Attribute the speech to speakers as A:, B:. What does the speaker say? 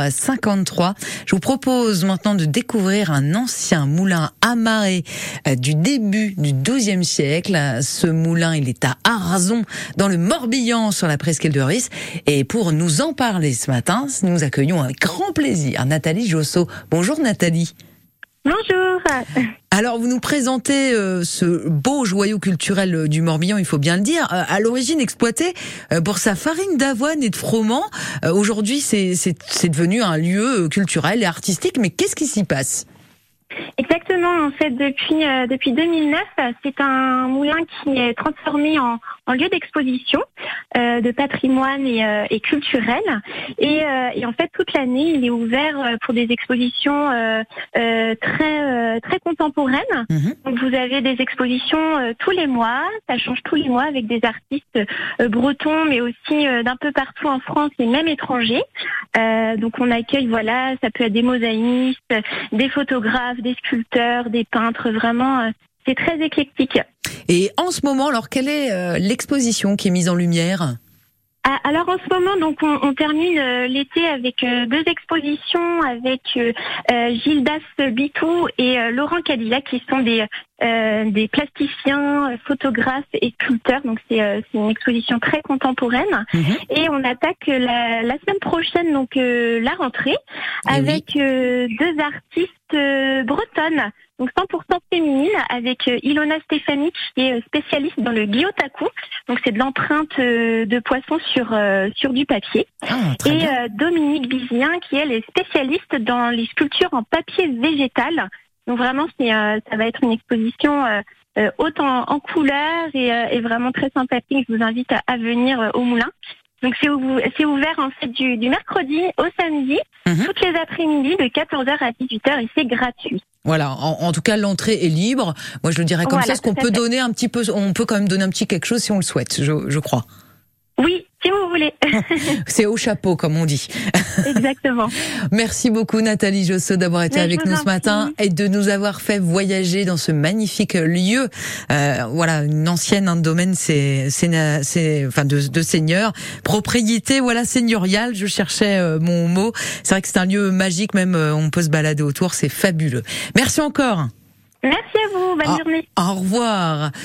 A: 8h53. Je vous propose maintenant de découvrir un ancien moulin amarré euh, du début du XIIe siècle. Ce moulin, il est à Arzon, dans le Morbihan, sur la presqu'île de Ris. Et pour nous en parler ce matin, nous accueillons avec grand plaisir Nathalie Josso. Bonjour Nathalie.
B: Bonjour.
A: Alors, vous nous présentez euh, ce beau joyau culturel euh, du Morbihan, il faut bien le dire, euh, à l'origine exploité pour sa farine d'avoine et de froment. Aujourd'hui, c'est devenu un lieu culturel et artistique, mais qu'est-ce qui s'y passe?
B: Exactement. En fait, depuis depuis 2009, c'est un moulin qui est transformé en, en lieu d'exposition euh, de patrimoine et, euh, et culturel. Et, euh, et, en fait, toute l'année, il est ouvert pour des expositions très très contemporaines. Mhm. Donc, vous avez des expositions tous les mois. Ça change tous les mois avec des artistes bretons, mais aussi d'un peu partout en France et même étrangers. donc, on accueille, voilà, ça peut être des mosaïstes, des photographes, des sculpteurs, des peintres. Vraiment, c'est très éclectique.
A: Et en ce moment, alors quelle est euh, l'exposition qui est mise en lumière?
B: Ah, alors en ce moment, donc on, termine euh, l'été avec euh, deux expositions avec Gildas Bitou et Laurent Cadilla qui sont des des plasticiens, photographes et sculpteurs. Donc c'est une exposition très contemporaine. Mhm. Et on attaque la, la, semaine prochaine donc la rentrée eh avec deux artistes bretonnes donc 100% féminine avec euh, Ilona Stéphanie qui est euh, spécialiste dans le gyotaku. Donc c'est de l'empreinte euh, de poisson sur sur du papier. Ah, et Dominique Bizien qui elle est spécialiste dans les sculptures en papier végétal. Donc vraiment c'est ça va être une exposition haute en, couleurs et, vraiment très sympathique. Je vous invite à, venir au moulin. Donc c'est ouvert en fait du, mercredi au samedi, mhm. toutes les après-midi de 14h à 18h et c'est gratuit.
A: Voilà, en, tout cas l'entrée est libre. Moi je le dirais comme ça, ce qu'on peut donner un petit peu, on peut quand même donner un petit quelque chose si on le souhaite, je, je crois.
B: Oui, voulez.
A: C'est au chapeau, comme on dit.
B: Exactement.
A: Merci beaucoup, Nathalie Josso, d'avoir été avec nous ce matin et de nous avoir fait voyager dans ce magnifique lieu. Euh, voilà, une ancienne un domaine, c'est, c'est, enfin, de, de seigneur, propriété, voilà, seigneuriale. Je cherchais euh, mon mot. C'est vrai que c'est un lieu magique, même euh, on peut se balader autour, c'est fabuleux. Merci encore.
B: Merci à vous, bonne journée.
A: Au revoir.